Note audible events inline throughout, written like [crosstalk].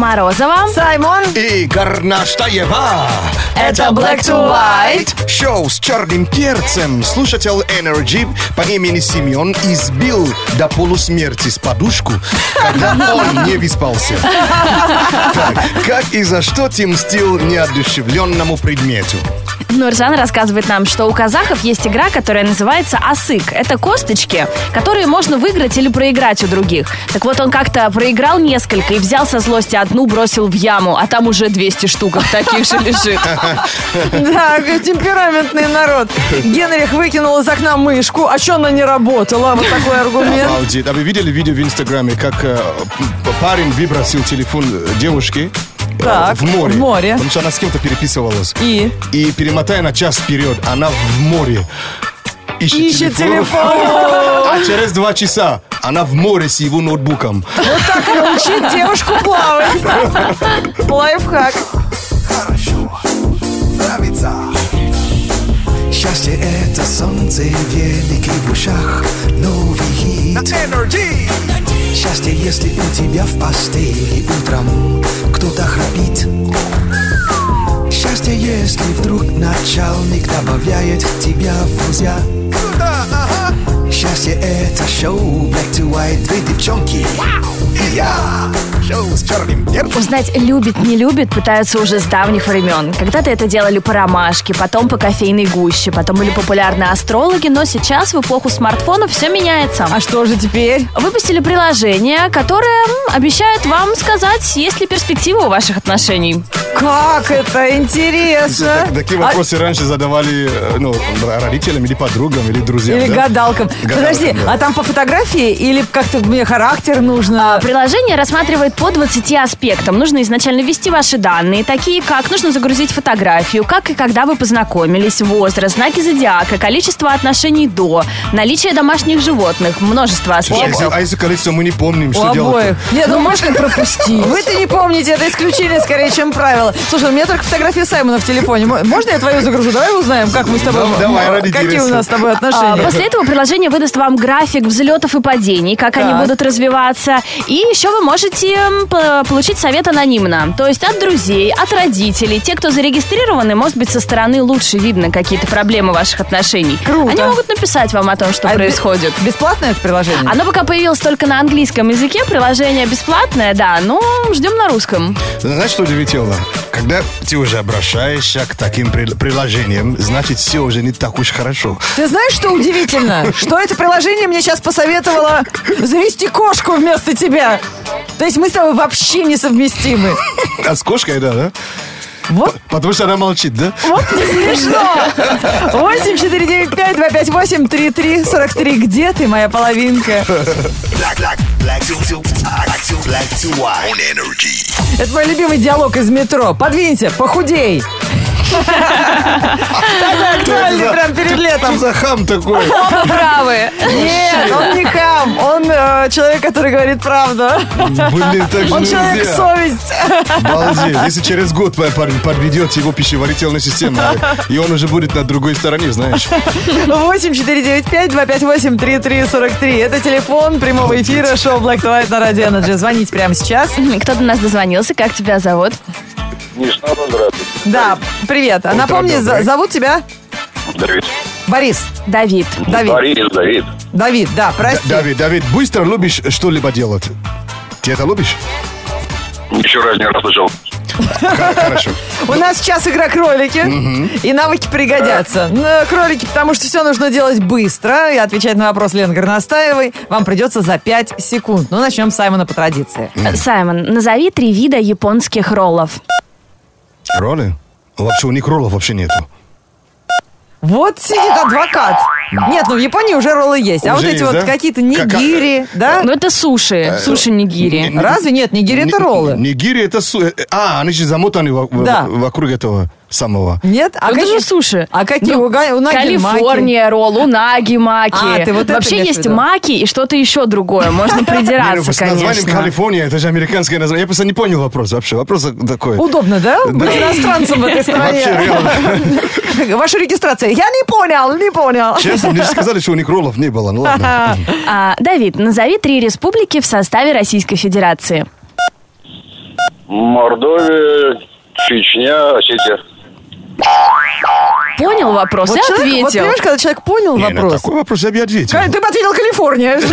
Морозова. Саймон. И Гарнаштаева. Это Black to White. Шоу с черным перцем. Слушатель Energy по имени Семен избил до полусмерти с подушку, когда [laughs] он не выспался. Так, как и за что ты мстил неодушевленному предмету? Нуржан рассказывает нам, что у казахов есть игра, которая называется асык. Это косточки, которые можно выиграть или проиграть у других. Так вот, он как-то проиграл несколько и взял со злости одну, бросил в яму, а там уже 200 штук таких же лежит. [laughs] Да, темпераментный народ. Генрих выкинул из окна мышку, а что она не работала? Вот такой аргумент. Обалдеть. А вы видели видео в Инстаграме, как э, парень выбросил телефон девушки э, Так, в море? в море. Потому что она с кем-то переписывалась. И? И перемотая на час вперед, она в море. Ищет, Ищет телефон. А через два часа она в море с его ноутбуком. Вот так научить девушку плавать. Лайфхак. Нравится. Счастье это солнце великий в ушах, новый хит. Energy. Счастье, если у тебя в постели утром кто-то храпит. Счастье, если вдруг начальник добавляет тебя в друзья. Счастье это шоу Black to White, две девчонки. Шоу с черным перцем. Узнать, любит, не любит, пытаются уже с давних времен. Когда-то это делали по ромашке, потом по кофейной гуще, потом были популярны астрологи, но сейчас в эпоху смартфонов все меняется. А что же теперь? Выпустили приложение, которое м, обещает вам сказать, есть ли перспектива у ваших отношений. Как это интересно. Так- Такие А- вопросы раньше задавали э, ну, родителям или подругам, или друзьям. Или да? гадалкам. Подожди, да. а там по фотографии или как-то мне характер нужно? Приложение рассматривает по 20 аспектам. Нужно изначально ввести ваши данные, такие как нужно загрузить фотографию, как и когда вы познакомились, возраст, знаки зодиака, количество отношений до, наличие домашних животных, множество А если, аспектов. а если количество мы не помним, что делать? Нет, ну можно [laughs] пропустить. Вы-то не помните, это исключение скорее, чем правило. Слушай, у меня только фотография Саймона в телефоне. Мо- Можно я твою загружу? Давай узнаем, как мы с тобой... Да, давай, ради Какие у нас с тобой А, отношения? После этого приложение выдаст вам график взлетов и падений, как они будут развиваться. И еще вы можете получить совет анонимно. То есть от друзей, от родителей. Те, кто зарегистрированы, может быть, со стороны лучше видно какие-то проблемы ваших отношений. Круто. Они могут написать вам о том, что А происходит. бе- Бесплатное это приложение? Оно пока появилось только на английском языке, приложение бесплатное, да, но ждем на русском. Знаешь, что удивительно? Когда ты уже обращаешься к таким при- приложениям, значит, все уже не так уж хорошо. Ты знаешь, что удивительно? [laughs] Что это приложение мне сейчас посоветовало завести кошку вместо тебя. То есть мы с тобой вообще несовместимы. А с кошкой, да, да? Вот, Потому что она молчит, да? вот не смешно. 8 495 258 3343 Где ты, моя половинка? Black, black, black to, to, black to, black to white. On Energy. Это мой любимый диалог из метро. Подвинься, похудей. Такой актуальный прям перед Что летом. за хам такой? Правы. Нет, он не хам. Он э, человек, который говорит правду. Блин, так же Он человек нельзя. совесть. Обалдеть. Если через год под- под- подведет его пищеварительная система, и он уже будет на другой стороне, знаешь. 8 495 258 3343 Это телефон прямого эфира шоу Black to White на Радио Energy. Звоните прямо сейчас. Кто до нас дозвонился, как тебя зовут? Нижний здравствуйте. Да, привет. А Напомни, за- зовут тебя Давид. Борис. Давид. Давид. Борис, Давид. Давид, да, прости. Давид, Давид, быстро любишь что-либо делать? Ты это любишь? Еще раз не раз слышал. Хорошо. У нас сейчас игра кролики, и навыки пригодятся. Ну, кролики, потому что все нужно делать быстро, и отвечать на вопрос Лены Горностаевой вам придется за 5 секунд. Ну, начнем с Саймона по традиции. Саймон, назови три вида японских роллов. Роллы? Вообще у них роллов вообще нету. Вот сидит адвокат. Нет, ну в Японии уже роллы есть. а Уже вот эти есть, вот да? какие-то Как- нигири, да? Ну, это суши. Суши нигири. не- Разве нет? Нигири это Ни- роллы. Нигири это... су- э, А, они же замотаны Да. вокруг этого самого. Нет? А это какие- же суши. А какие? Ну, у, га- у Наги маки? Калифорния ролл, унаги маки. А, ты вот это Вообще есть маки и что-то еще другое. Можно ну, [laughs] придираться, с названием конечно. Калифорния, это же американское название. Я просто не понял вопрос вообще. Вопрос такой. Удобно, да? Быть иностранцем в этой стране. [laughs] Ваша регистрация. Я не понял, не понял. Честно, мне же сказали, что у них роллов не было. Ну ладно. А, Давид, назови три республики в составе Российской Федерации. Мордовия, Чечня, Осетия. Понял вопрос Вот и человек- вот ответил. понимаешь, когда человек понял Не, на вопрос. такой вопрос я бы ответил. Ты бы ответил Калифорния. [laughs]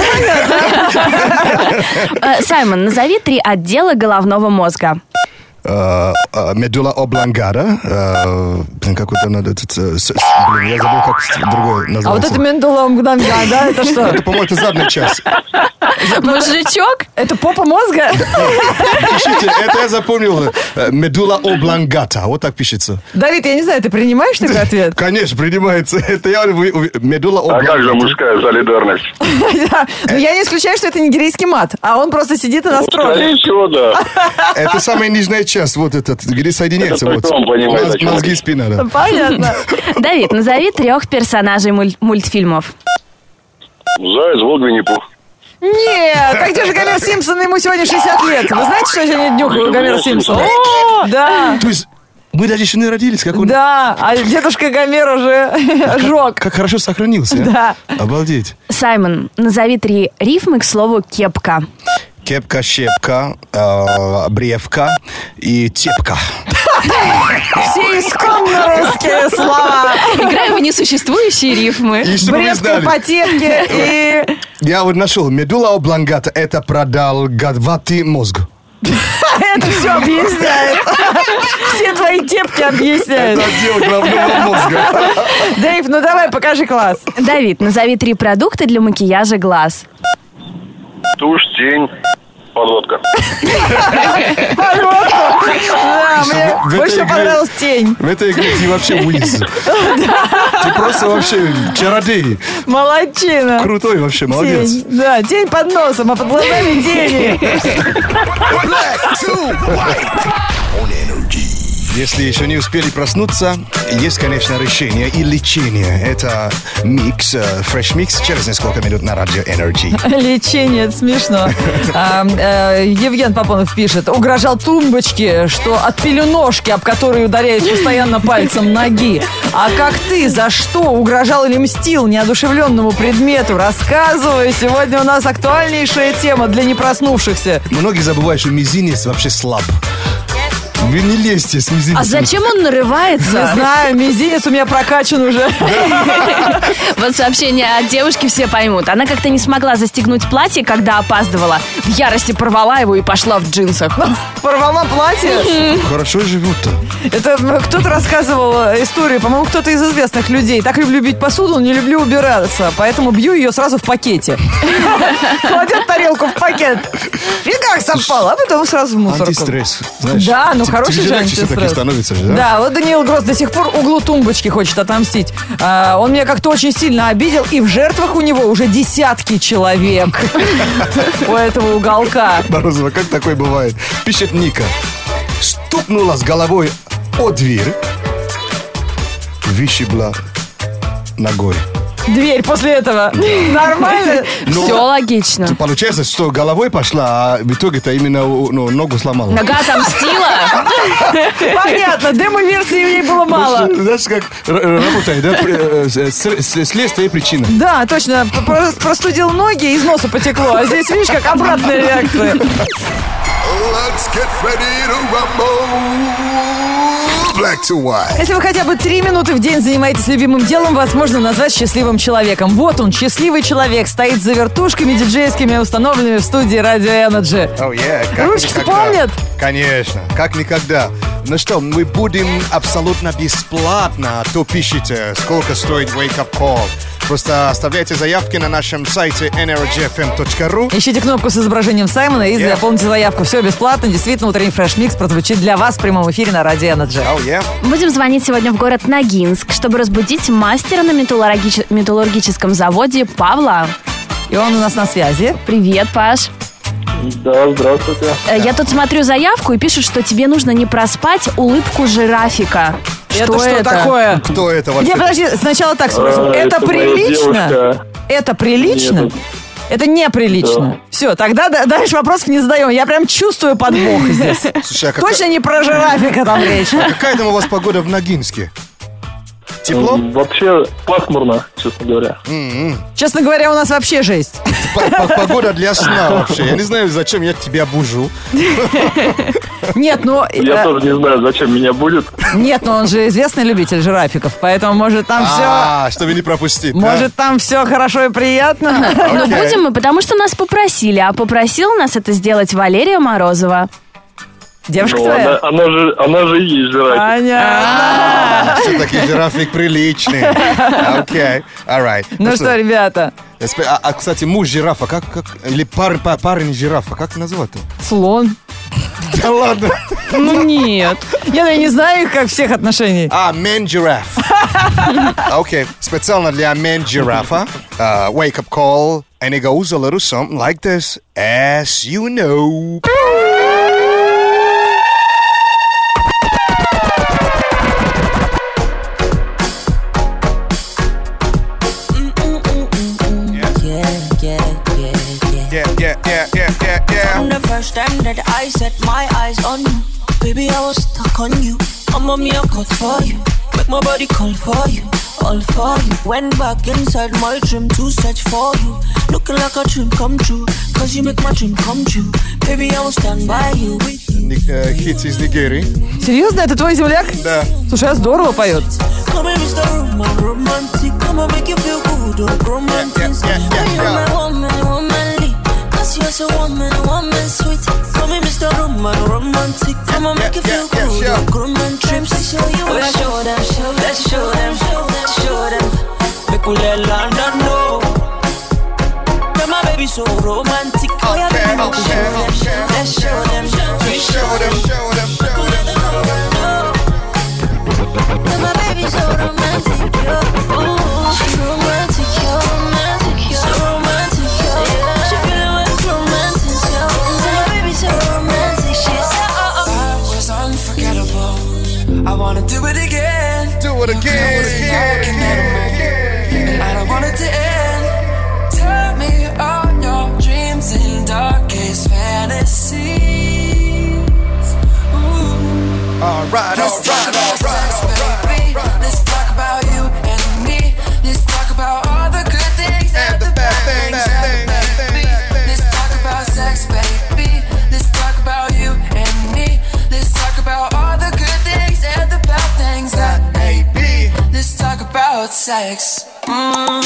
Э, Саймон, назови три отдела головного мозга. Э, э, Медула облангара. э, Блин, какой-то надо... тут, э, с- с- Блин, я забыл, как другое А вот это мгновенья, да? Это что? Это, по-моему, это задняя часть. Мужичок? Это попа мозга? Пишите, это я запомнил. Медула облангата. Вот так пишется. Давид, я не знаю, ты принимаешь такой ответ? [laughs] Конечно, принимается. Это я... Медула А как же облангата. мужская солидарность? [laughs] Да. Но я не исключаю, что это нигерийский мат, а он просто сидит и настроен. Скорее всего, да. Это самая нижняя часть, вот этот, где соединяется. Это Вот. понимает, Мозги и спина, да. Понятно. Давид, назови трех персонажей муль- мультфильмов. Заяц, волк, Винни-Пух. Нет, а где же Гомер Симпсон? Ему сегодня 60 лет. Вы знаете, что я сегодня днюхаю Гомера Симпсона? Да, То есть мы даже еще не родились, как он... да, а дедушка Гомер уже жег. Как хорошо сохранился. а? Да. Обалдеть. Саймон, назови три рифмы к слову кепка. Кепка, щепка, э, бревка и тепка. Все исконно русские слова. Играем в несуществующие рифмы. И чтобы вы Бревки, знали, потепки и... я вот нашел. Медула облангата – это продолговатый мозг. Это все объясняет. Все твои тепки объясняют. Это отдел головного мозга. Дэйв, ну давай, покажи класс. Давид, назови три продукта для макияжа глаз. Тушь, тень, подводка. Да, мне в этой больше игре- понравилась тень. В этой игре ты вообще Уиз. [laughs] Ты просто вообще чародей. Молодчина. Крутой вообще, молодец. Да, тень под носом, а под глазами тени. Black to white on energy. Если еще не успели проснуться, есть, конечно, решение и лечение. Это микс, э, фреш микс через несколько минут на радио Energy. [laughs] Лечение, это смешно. А, э, Евген Попонов пишет, угрожал тумбочке, что от пеленошки, об которую ударяет постоянно пальцем ноги. А как ты, за что угрожал или мстил неодушевленному предмету? Рассказывай. Сегодня у нас актуальнейшая тема для непроснувшихся. Многие забывают, что мизинец вообще слаб. Вы не лезьте с мизинцем. А зачем он нарывается? Не знаю, мизинец у меня прокачан уже. [laughs] Вот сообщение от девушки все поймут. Она как-то не смогла застегнуть платье, когда опаздывала. В ярости порвала его и пошла в джинсах. [laughs] Порвала платье. Хорошо живут-то. Это кто-то рассказывал э, историю, по-моему, кто-то из известных людей. Так люблю бить посуду, не люблю убираться, поэтому бью ее сразу в пакете. [laughs] Кладет тарелку в пакет. И как совпало, а потом сразу в мусорку. Антистресс. Знаешь, Да, ну Т- хороший же антистресс. становится же, да? Да, вот Даниил Гросс до сих пор углу тумбочки хочет отомстить. А, он меня как-то очень сильно обидел, и в жертвах у него уже десятки человек [laughs] у этого уголка. Морозова, как такое бывает? Пишет Ника. Стукнула с головой о дверь, вышибла ногой. Дверь после этого. Нормально? [laughs] Ну, Все логично. Получается, что головой пошла, а в итоге-то именно ну, ногу сломала. Нога отомстила. [laughs] Понятно, демо-версии у ней было мало. Знаешь, как работает, да? Э, с- Следствие и причина. Да, точно. Про- Простудил ноги, из носа потекло. А здесь, видишь, как обратная реакция. Let's get ready to rumble. Если вы хотя бы три минуты в день занимаетесь любимым делом, вас можно назвать счастливым человеком. Вот он, счастливый человек, стоит за вертушками диджейскими, установленными в студии Радио Energy. Oh, yeah, Ручки помнят? Конечно, как никогда. Ну что, мы будем абсолютно бесплатно, то пишите, сколько стоит Wake Up Call. Просто оставляйте заявки на нашем сайте energyfm.ru. Ищите кнопку с изображением Саймона и Yeah. заполните заявку. Все бесплатно. Действительно, утренний fresh mix прозвучит для вас в прямом эфире на Радио Energy. Oh, yeah. Будем звонить сегодня в город Ногинск, чтобы разбудить мастера на металлургич- металлургическом заводе Павла. И он у нас на связи. Привет, Паш. Да, здравствуйте. Э, Я тут смотрю заявку и пишут, что тебе нужно не проспать улыбку жирафика. Это что такое? Кто это вообще? Не, подожди, сначала так спросим. А, это это прилично? Это прилично? Нет. Это неприлично. Да. Все, тогда да- дальше вопросов не задаем. Я прям чувствую подвох [laughs] здесь. Слушай, а какая, Точно не про жирафика там речь. [laughs] какая там у вас погода в Ногинске? Тепло? Вообще пасмурно, честно говоря. Честно говоря, у нас вообще жесть. Погода для сна вообще. Я не знаю, зачем я тебя бужу. Нет, ну... Я э, тоже не знаю, зачем меня будет. Нет, ну он же известный любитель жирафиков, поэтому может там все... А, чтобы не пропустить. да? Может, там все хорошо и приятно? Но Окей. будем мы, потому что нас попросили, а попросил нас это сделать Валерия Морозова. Девушка Ну, твоя? она, она же, она же и есть жирафик. Понятно. Все-таки жирафик приличный. Окей, alright. Ну что, ребята, А, а, кстати, муж жирафа, как, как, или пар, па- парень жирафа, как называть-то? слон. Да ладно. Ну нет. Я не знаю их как всех отношений. А, man giraffe. Окей, специально для man жирафа. uh, wake up call, and it goes a little something like this. As you know. first time that I set my eyes on you, baby, I was stuck on you. I'm a mere cut for you, make my body call for you, all for you. Went back inside my dream to search for you, looking like a dream come true. Cause you make my dream come true, baby, I will stand by you. Ни- э, Хит из Нигерии. Серьезно, это твой земляк? Да. Слушай, а здорово поет. Come here, Mr. Roman, romantic. Come and make you feel good, oh, romantic. Yeah, yeah, yeah, she was a woman, a woman sweet. Call me Mr. Roman, romantic. I'ma make you feel good. Cool. Yeah, Groom and trips, I show you. Oh, show them, show them, let's show them, show them, show them. Make we let London know. Girl, my baby so romantic. Oh, yeah, okay, okay, okay, let's show them, let's them, let's show them. Show them, show them. About sex. Mm.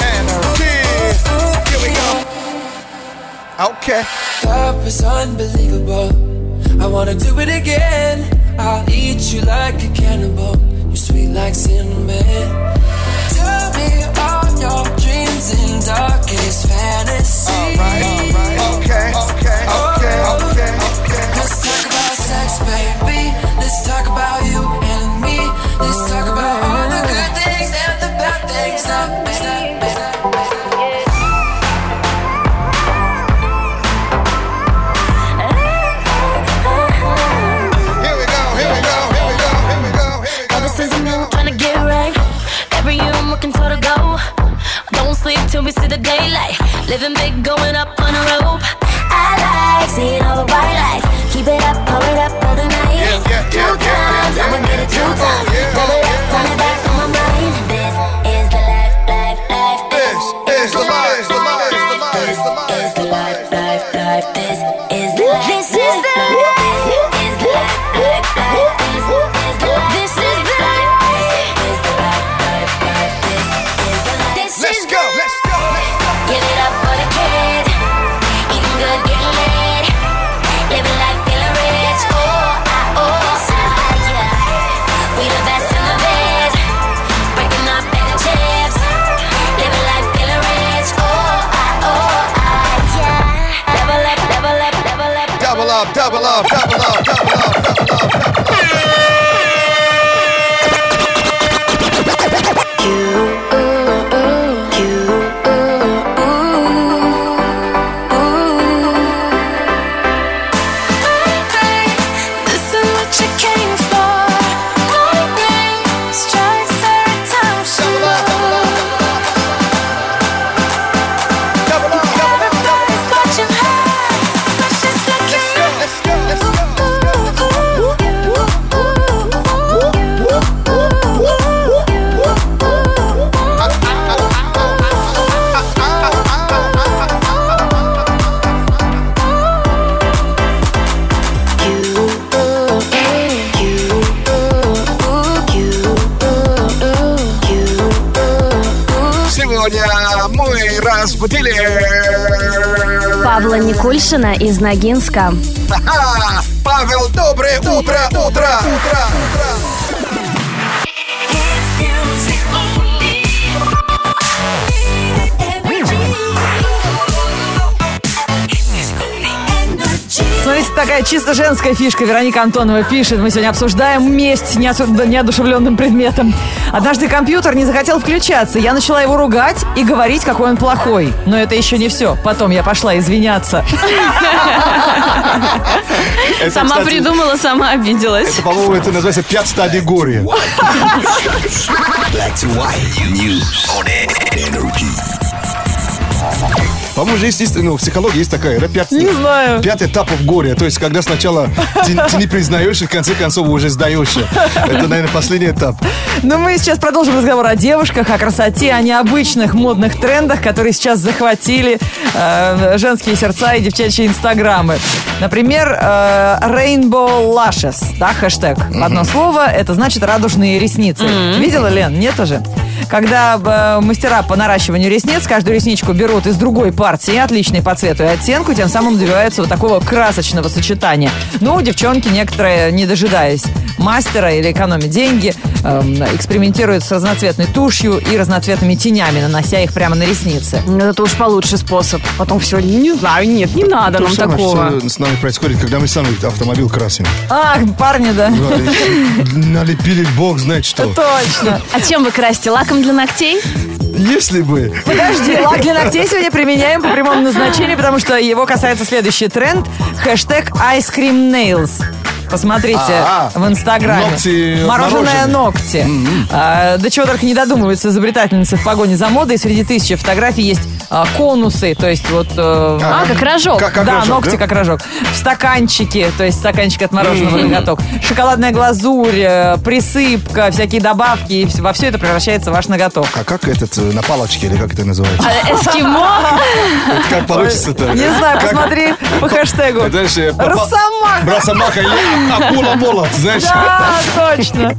Energy. Here we go. Okay. Love is unbelievable. I wanna do it again. I'll eat you like a cannibal. Sweet like cinnamon. Tell me all your dreams and darkest fantasies. Alright, alright. Okay, Никульшина из Ногинска. Павел, доброе утро, утро, утро. Смотрите, такая чисто женская фишка. Вероника Антонова пишет. Мы сегодня обсуждаем месть неосу- неодушевленным предметом. Однажды компьютер не захотел включаться. Я начала его ругать и говорить, какой он плохой. Но это еще не все. Потом я пошла извиняться. Это, Сама кстати, придумала, сама обиделась. Это, по-моему, это называется пять стадий горя. Black to white news on energy. По-моему, же есть, есть, ну, в психологии есть такая, да, пять, Не знаю. пять этапов горя. То есть, когда сначала ты, ты не признаешь, и в конце концов уже сдаешься. Это, наверное, последний этап. Но мы сейчас продолжим разговор о девушках, о красоте, о необычных модных трендах, которые сейчас захватили э, женские сердца и девчачьи инстаграмы. Например, э, Rainbow Lashes, да, хэштег. Одно слово, это значит радужные ресницы. Видела, Лен? Нет уже? Когда э, мастера по наращиванию ресниц каждую ресничку берут из другой партии, отличной по цвету и оттенку, тем самым добиваются вот такого красочного сочетания. Ну, девчонки некоторые, не дожидаясь мастера или экономя деньги, эм, экспериментируют с разноцветной тушью и разноцветными тенями, нанося их прямо на ресницы. Ну, Это уж получше способ. Потом все, не знаю, нет, не надо То нам такого. что с нами происходит, когда мы сами автомобиль красим. Ах, парни, да. Налепили бог знает что. Точно. [laughs] А чем вы красите? Лаком для ногтей? Если бы... Подожди, лак для ногтей сегодня применяем по прямому назначению, потому что его касается следующий тренд. Хэштег Ice Cream Nails. Посмотрите А, в Инстаграме. ногти Мороженое ногти. А, до чего только не додумываются изобретательницы в погоне за модой. Среди тысячи фотографий есть а, конусы, то есть вот... э, А, как рожок. Как- как да, рожок, ногти да? как рожок. В стаканчике, то есть стаканчик от мороженого ноготок. Шоколадная глазурь, э, присыпка, всякие добавки. И во все это превращается ваш ноготок. А как этот, э, на палочке, или как это называется? А, Эскимо? Как получится-то? Не знаю, посмотри по [laughs] хэштегу. Э, папа- Росомаха. Росомаха или акула молот, знаешь? Да, точно.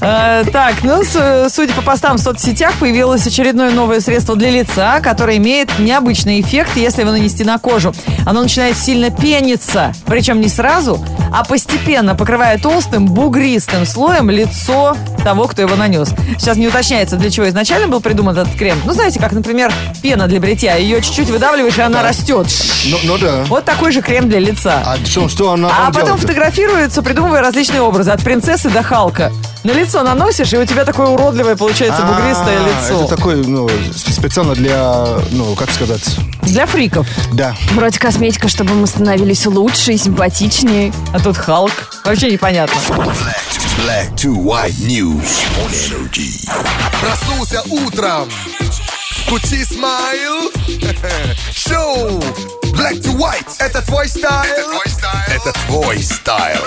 Э, Так, ну, судя по постам в соцсетях, появилось очередное новое средство для лица, которое имеет необычный эффект, если его нанести на кожу. Оно начинает сильно пениться, причем не сразу, а постепенно покрывая толстым бугристым слоем лицо того, кто его нанес. Сейчас не уточняется, для чего изначально был придуман этот крем. Ну, знаете, как, например, пена для бритья. Ее чуть-чуть выдавливаешь, и она растет. Ну, ну да. Вот такой же крем для лица. А что, что она А потом делает? фотографируются, придумывая различные образы. От принцессы до Халка. На лицо наносишь, и у тебя такое уродливое получается бугристое А, лицо. Это такой, ну, специально для, ну, как сказать, Для фриков. да. Вроде косметика, чтобы мы становились лучше и симпатичнее. А тут Халк. Вообще непонятно. Black2White news on Energy. Проснулся утром. Включи smile. [laughs] Шоу. Black2White. Это твой style. Это твой style. Это твой style.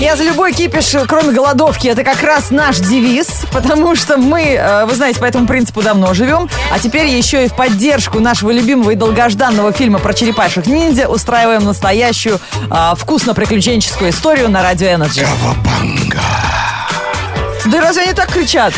Я за любой кипиш, кроме голодовки. Это как раз наш девиз, потому что мы, э, вы знаете, по этому принципу давно живем. А теперь еще и в поддержку нашего любимого и долгожданного фильма про черепашек-ниндзя устраиваем настоящую э, вкусно-приключенческую историю на Радио Energy. Да разве они так кричат?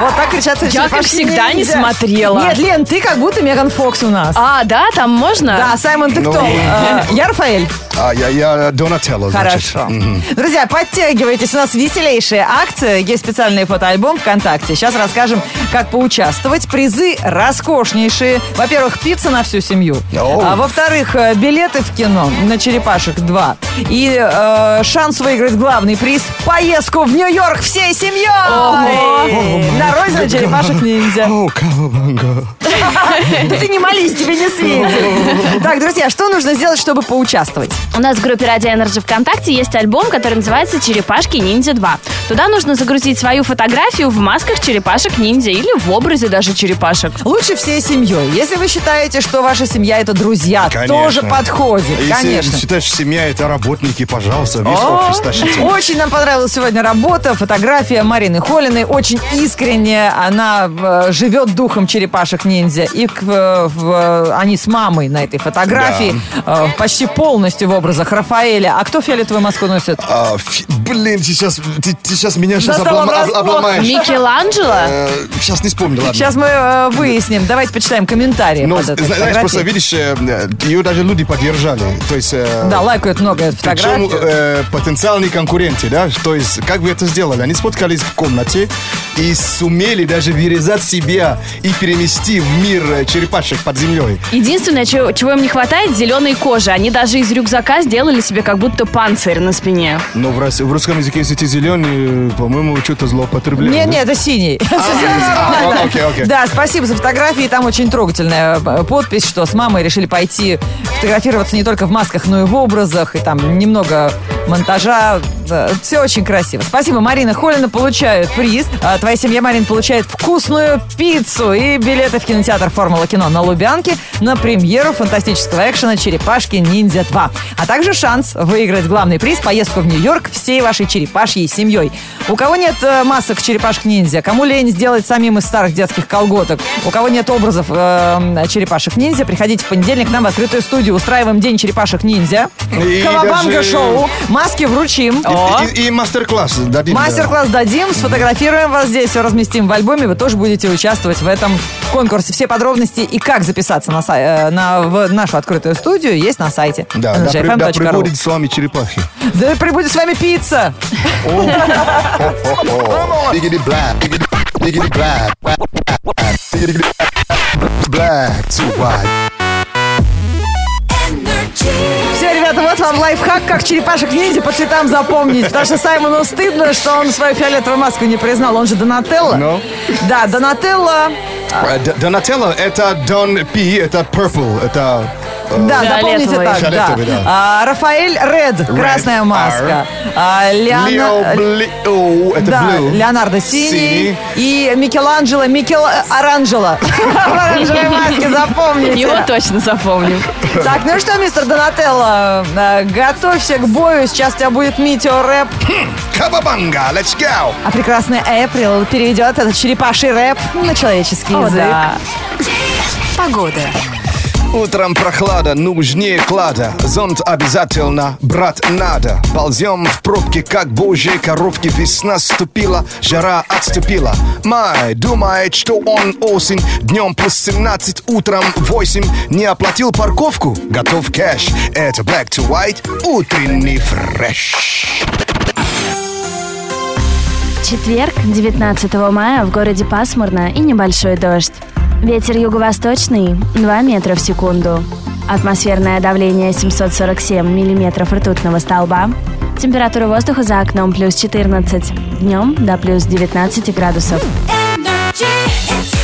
Вот так кричат Я, как всегда, не смотрела. Нет, Лен, ты как будто Меган Фокс у нас. А, да, там можно? Да, Саймон, ты Ну, кто? Э, Я Рафаэль. А я, я Донателло, значит. Хорошо. Друзья, подтягивайтесь. У нас веселейшая акция. Есть специальный фотоальбом ВКонтакте. Сейчас расскажем, как поучаствовать. Призы роскошнейшие. Во-первых, пицца на всю семью. Оу. А во-вторых, э, билеты в кино на «Черепашек 2». И э, шанс выиграть главный приз – поездку в Нью-Йорк всей семьей! На родину черепашек-ниндзя. О, кавабанга. Да [laughs] ты не молись, тебе не светит. Так, друзья, что нужно сделать, чтобы поучаствовать? У нас в группе Радио Energy ВКонтакте есть альбом, который называется «Черепашки ниндзя 2». Туда нужно загрузить свою фотографию в масках черепашек ниндзя или в образе даже черепашек. Лучше всей семьей. Если вы считаете, что ваша семья это друзья, Конечно. тоже подходит. Если Конечно. считаешь, семья это работники, пожалуйста, весь О, офис тащите. Очень нам понравилась сегодня работа, фотография Марины Холиной. Очень искренне искренне, она э, живет духом черепашек-ниндзя. И к- в- в- они с мамой на этой фотографии э, почти полностью в образах Рафаэля. А кто фиолетовую маску носит? А, фи- блин, ты сейчас, ты, ты сейчас меня сейчас врасплох. обломаешь. Микеланджело? Э, сейчас не вспомню, ладно. Сейчас мы э, выясним. Давайте почитаем комментарии Но, под этой зна- знаешь, просто видишь, э, ее даже люди поддержали. То есть... э, Да, лайкают много эту Причем фотографию. э, потенциальные конкуренты, да, то есть как вы это сделали? Они споткались в комнате и сумели даже вырезать себя и перенести в мир э, черепашек под землей. Единственное, чего, чего им не хватает, зеленой кожи. Они даже из рюкзака сделали себе как будто панцирь на спине. Но в, рус- в русском языке, если ты зеленый, э, по-моему, что-то злоупотребление. Нет, нет, это синий. А, [laughs] окей, окей. Да, спасибо за фотографии. Там очень трогательная э, подпись, что с мамой решили пойти фотографироваться не только в масках, но и в образах. И там немного монтажа. Все очень красиво. Спасибо. Марина Холина получает приз. А Твоя семья, Марин, получает вкусную пиццу и билеты в кинотеатр «Формула кино» на Лубянке на премьеру фантастического экшена «Черепашки ниндзя 2». А также шанс выиграть главный приз – поездку в Нью-Йорк всей вашей черепашьей семьей. У кого нет э, масок черепашек-ниндзя, кому лень сделать самим из старых детских колготок, у кого нет образов э, черепашек-ниндзя, приходите в понедельник к нам в открытую студию. Устраиваем День черепашек-ниндзя. И Кавабанга-шоу. Маски вручим. И, и- и мастер-класс дадим. да. Мастер-класс дадим, сфотографируем вас здесь, все разместим в альбоме. Вы тоже будете участвовать в этом конкурсе. Все подробности и как записаться на, сай- э, на в нашу открытую студию есть на сайте Да, да, при- да прибудет с вами черепахи. Да прибудет с вами пицца. Black to white. Вам лайфхак, как черепашек ниндзя по цветам запомнить. Потому что Саймону стыдно, что он свою фиолетовую маску не признал. Он же Донателло. Ну? Да, Донателло. Э, Донателло это Don P, это Purple, это... Да, запомните так, да. А, Рафаэль Ред, красная маска. А, Лео это Да, Blue. Леонардо синий, Синий. и Микеланджело, Микел Оранжело. В [laughs] оранжевой маске, запомните. Его точно запомним. Так, ну что, мистер Донателло, э, готовься к бою. Сейчас у тебя будет метеорэп. Кабабанга, let's go! А прекрасный Эприл переведет этот черепаший рэп на человеческий О, язык. да. Погода. Утром прохлада, нужнее клада. Зонт обязательно, брат, надо. Ползем в пробке, как божьи коровки. Весна ступила, жара отступила. Май думает, что он осень. Днем плюс 17, утром 8 Не оплатил парковку? Готов кэш. Это Black to White, утренний фреш. Четверг, 19 мая, в городе пасмурно и небольшой дождь. Ветер юго-восточный 2 метра в секунду. Атмосферное давление 747 миллиметров ртутного столба. Температура воздуха за окном плюс 14. Днем до плюс 19 градусов. Energy,